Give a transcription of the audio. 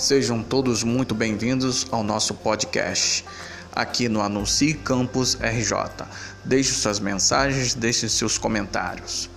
Sejam todos muito bem-vindos ao nosso podcast aqui no Anuncie Campus RJ. Deixe suas mensagens, deixe seus comentários.